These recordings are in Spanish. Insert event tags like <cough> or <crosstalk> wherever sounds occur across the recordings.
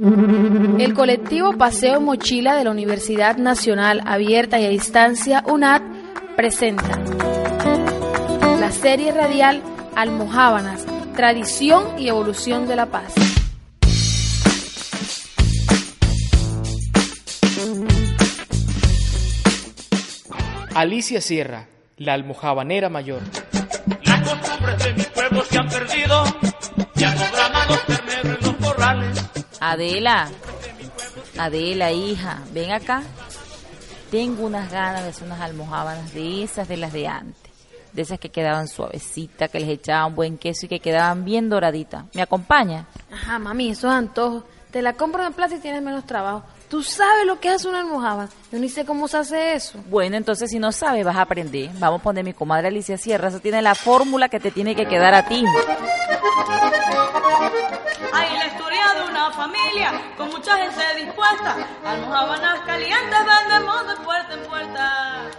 El colectivo Paseo Mochila de la Universidad Nacional Abierta y a Distancia UNAD presenta la serie radial Almohábanas, Tradición y Evolución de la Paz. Alicia Sierra, la almojabanera mayor. Las costumbres de mi pueblo se han perdido, ya no braman los terneros en los corrales. Adela, Adela, hija, ven acá. Tengo unas ganas de hacer unas almohábanas de esas de las de antes. De esas que quedaban suavecitas, que les echaban buen queso y que quedaban bien doraditas. ¿Me acompaña? Ajá, mami, esos antojos. Te la compro en plaza y tienes menos trabajo. Tú sabes lo que es una almohábana. Yo ni sé cómo se hace eso. Bueno, entonces si no sabes, vas a aprender. Vamos a poner mi comadre Alicia Sierra. Eso tiene la fórmula que te tiene que quedar a ti. La familia con mucha gente dispuesta. Almohábanas calientes vendemos de puerta en puerta.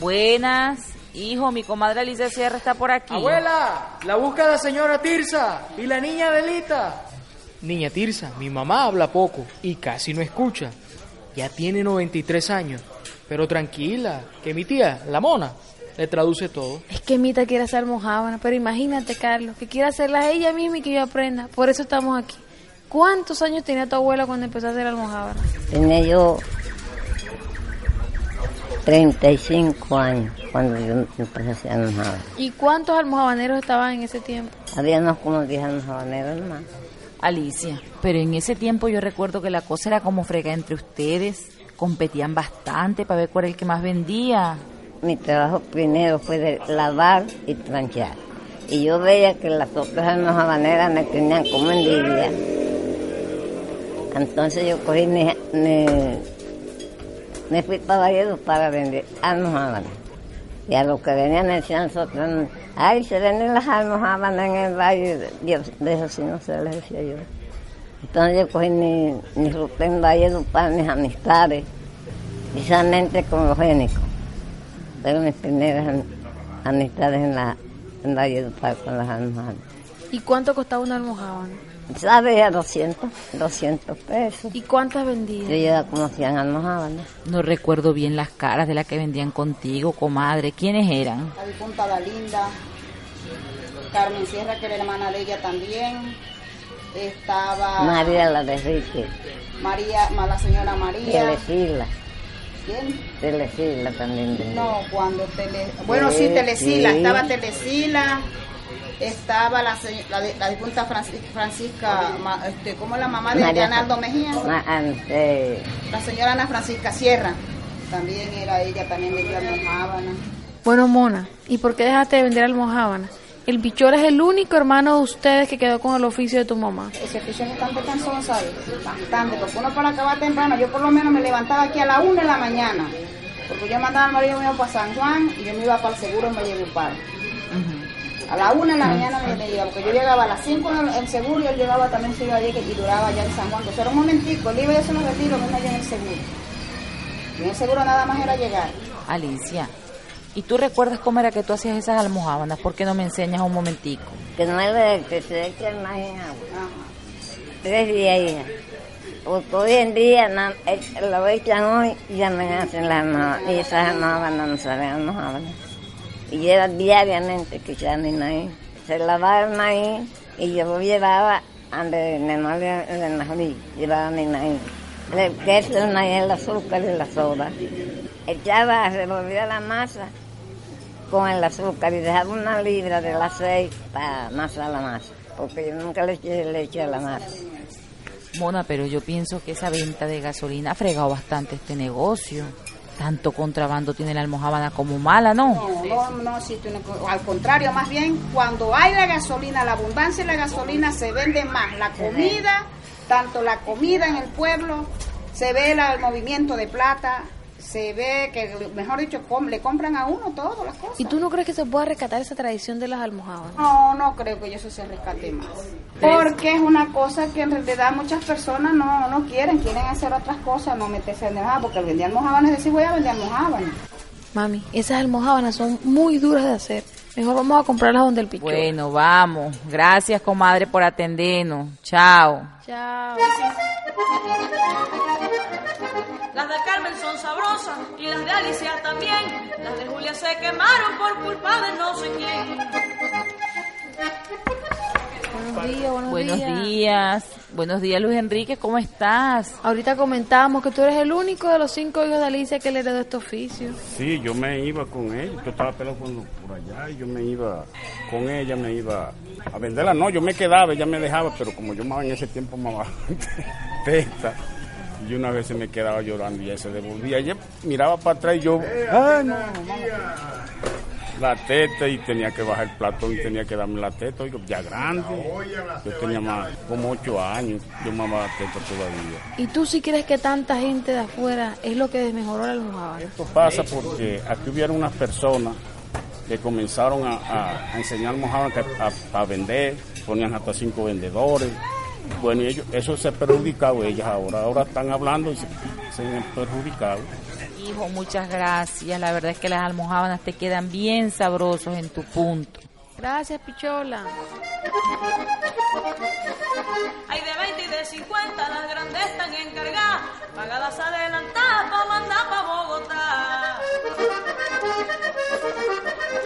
Buenas. Hijo, mi comadre Alicia Sierra está por aquí. Abuela, la busca la señora Tirsa y la niña Belita. Niña Tirsa, mi mamá habla poco y casi no escucha. Ya tiene 93 años. Pero tranquila, que mi tía, la mona, le traduce todo. Es que Mita quiere hacer almohábanas, pero imagínate, Carlos, que quiere hacerlas ella misma y que yo aprenda. Por eso estamos aquí. ¿Cuántos años tenía tu abuela cuando empezó a hacer almohábanas? Tenía yo 35 años cuando yo empecé a hacer almohábanas. ¿Y cuántos almohabaneros estaban en ese tiempo? Habíamos como 10 almohabaneros nomás. Alicia, pero en ese tiempo yo recuerdo que la cosa era como fregar entre ustedes. Competían bastante para ver cuál era el que más vendía. Mi trabajo primero fue de lavar y planchar. Y yo veía que las otras almohabaneras me tenían como envidia. Entonces yo cogí, me, me, me fui para Valledo para vender almohábanas. Y a los que venían me decían nosotros, ay, se venden las almohábanas en el valle. Yo, de eso sí no se les decía yo. Entonces yo cogí mi, mi ruta en Valledo para mis amistades, precisamente con los génicos. Fueron mis primeras am- amistades en la en para con las almohadas. ¿Y cuánto costaba una almohábana? ¿Sabes? A 200, 200 pesos. ¿Y cuántas Yo vendía? llevaba como 100 almohábanas. No recuerdo bien las caras de las que vendían contigo, comadre. ¿Quiénes eran? La difunta Dalinda, Carmen Sierra, que era hermana de ella también. Estaba María la de Rique, María, ma- la señora María. Telecila, ¿Quién? Telecila también. No, cuando Tele... Bueno, sí, Telecila. Sí. Estaba Telecila. Estaba la, la, de- la difunta Francis- Francisca, ma- este, ¿cómo es la mamá de María- Leonardo Mejía? Ma- ante- La señora Ana Francisca Sierra. También era ella, también vendía almohábanas. Bueno, Mona, ¿y por qué dejaste de vender almohábanas? El bichor es el único hermano de ustedes que quedó con el oficio de tu mamá. Ese oficio es bastante cansón, ¿sabes? Bastante, porque uno para acabar temprano, yo por lo menos me levantaba aquí a la una de la mañana, porque yo mandaba al marido mío para San Juan y yo me iba para el seguro en Valledupar. A la una de la mañana me, me iba, porque yo llegaba a las cinco en el, seguro y él llegaba también se iba allí y duraba allá en San Juan. Entonces era un momentico, él iba y yo se lo retiro, mismo allá en el seguro. Y en el seguro nada más era llegar. Alicia. ¿Y tú recuerdas cómo era que tú hacías esas almohábanas? ¿Por qué no me enseñas un momentico? Que no es que se echa más en agua. Tres días, hija. Porque hoy en día eh, lo echan hoy y ya me hacen las almohábanas. Y esas almohábanas no saben almohábanas. Y lleva diariamente que echar mi maíz. Se lavaba el maíz y yo lo llevaba donde me molía el maíz. Llevaba mi maíz. El queso, el maíz, el azúcar y la soda. Echaba, revolvía la masa con el azúcar y dejaba una libra de las seis para amasar la masa. Porque yo nunca le eché leche a la masa. Mona, pero yo pienso que esa venta de gasolina ha fregado bastante este negocio. Tanto contrabando tiene la almohábana como mala, ¿no? No, no, no, sí, tú no- al contrario, más bien cuando hay la gasolina, la abundancia de la gasolina se vende más. La comida, tanto la comida en el pueblo, se ve la- el movimiento de plata, se ve que, mejor dicho, com- le compran a uno todas las cosas. ¿Y tú no crees que se pueda rescatar esa tradición de las almohábanas? No, no creo que eso se rescate más. Porque es una cosa que en realidad muchas personas no, no quieren, quieren hacer otras cosas, no meterse en nada, porque vender almohábanas es decir, voy a vender almohábanas. Mami, esas almohábanas son muy duras de hacer. Mejor vamos a comprarlas donde el pichón. Bueno, vamos. Gracias, comadre, por atendernos. Chao. Chao. Las de Carmen son sabrosas y las de Alicia también. Las de Julia se quemaron por culpa de no sé quién. Buenos días, buenos, Buenos días. días. Buenos días, Luis Enrique. ¿Cómo estás? Ahorita comentábamos que tú eres el único de los cinco hijos de Alicia que le heredó este oficio. Sí, yo me iba con él, yo estaba pelado por, por allá y yo me iba con ella, me iba a venderla. No, yo me quedaba, ella me dejaba, pero como yo más en ese tiempo más <laughs> testa, y una vez se me quedaba llorando y ella se devolvía. Ella miraba para atrás y yo, ay no, mamá". La teta y tenía que bajar el platón y tenía que darme la teta, oiga, ya grande. Yo tenía más, como ocho años, yo mamaba la teta todavía. ¿Y tú sí crees que tanta gente de afuera es lo que desmejoró la almohada? Esto pasa porque aquí hubieron unas personas que comenzaron a, a- a enseñar mojadas a, a vender, ponían hasta cinco vendedores. Bueno, y ellos, eso se ha perjudicado ellas ahora. Ahora están hablando y se, se han perjudicado. Hijo, muchas gracias. La verdad es que las almohábanas te quedan bien sabrosos en tu punto. Gracias, Pichola. Hay de 20 y de 50, las grandes están encargadas, pagadas adelantadas para mandar para Bogotá.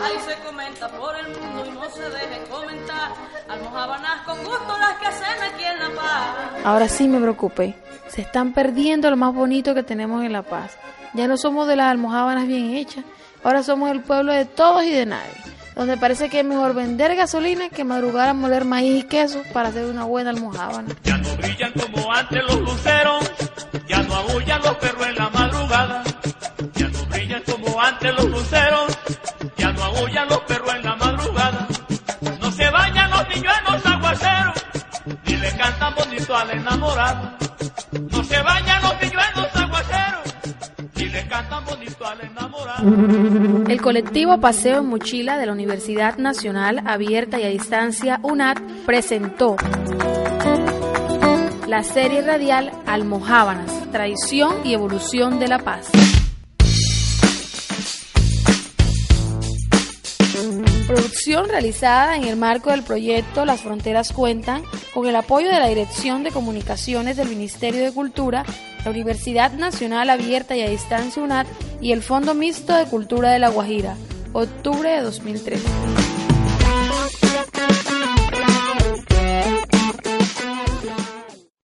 Ahí se por el mundo y no se deje comentar. Almohábanas con gusto las que hacen aquí en La Paz. Ahora sí me preocupé. Se están perdiendo lo más bonito que tenemos en La Paz. Ya no somos de las almohábanas bien hechas. Ahora somos el pueblo de todos y de nadie. Donde parece que es mejor vender gasolina que madrugar a moler maíz y queso para hacer una buena almohábana. Ya no brillan como antes los luceros, ya no aullan los perros en la madrugada. Ya no brillan como antes los luceros, ya no aullan los No se los aguaceros, le cantan bonito a la enamorada. El colectivo Paseo en Mochila de la Universidad Nacional Abierta y a Distancia UNAT presentó la serie radial Almohábanas, Traición y Evolución de la Paz. Producción realizada en el marco del proyecto Las Fronteras Cuentan con el apoyo de la Dirección de Comunicaciones del Ministerio de Cultura, la Universidad Nacional Abierta y a Distancia UNAT y el Fondo Mixto de Cultura de La Guajira, octubre de 2013.